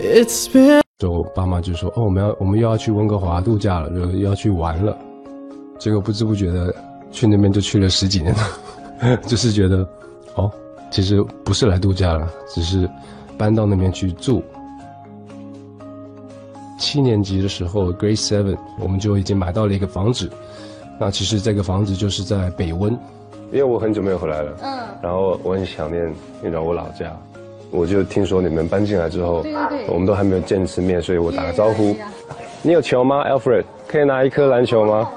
It's been 就爸妈就说：“哦，我们要我们又要去温哥华度假了，就要去玩了。”结果不知不觉的去那边就去了十几年了，就是觉得哦，其实不是来度假了，只是搬到那边去住。七年级的时候，Grade Seven，我们就已经买到了一个房子。那其实这个房子就是在北温，因为我很久没有回来了，嗯，然后我很想念，你知道我老家。我就听说你们搬进来之后，对对对，我们都还没有见一次面，所以我打个招呼。你有球吗，Alfred？可以拿一颗篮球吗？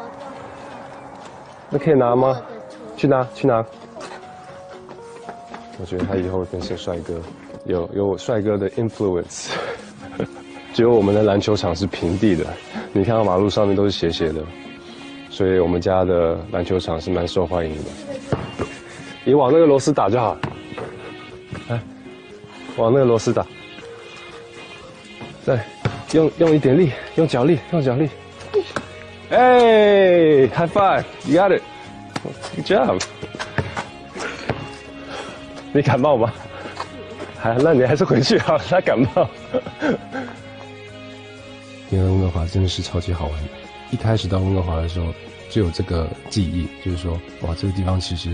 那可以拿吗？去拿，去拿。我觉得他以后会变成帅哥，有有帅哥的 influence。只有我们的篮球场是平地的，你看到马路上面都是斜斜的，所以我们家的篮球场是蛮受欢迎的。你往那个螺丝打就好。往那个螺丝打，对，用用一点力，用脚力，用脚力。哎，High five，you got it，good job。你感冒吗？还，那你还是回去好，他感冒。因为温哥华真的是超级好玩的，一开始到温哥华的时候就有这个记忆，就是说，哇，这个地方其实，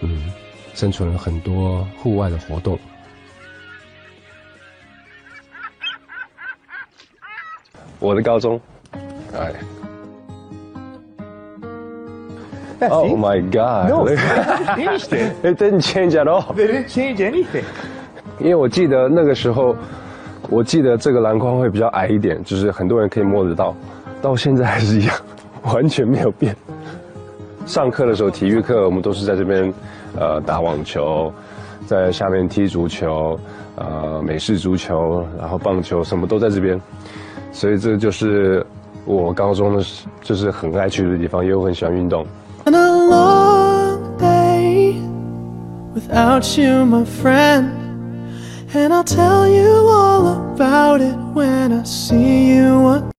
嗯，生存了很多户外的活动。我的高中，哎。Oh my God! No, finished it. It didn't change at all. They didn't change anything. 因为我记得那个时候，我记得这个篮筐会比较矮一点，就是很多人可以摸得到。到现在还是一样，完全没有变。上课的时候，体育课我们都是在这边，呃，打网球，在下面踢足球，呃，美式足球，然后棒球，什么都在这边。所以这就是我高中的，就是很爱去的地方，也有很喜欢运动。been a long day without you, my friend. And I'll tell you all about it when I see you again.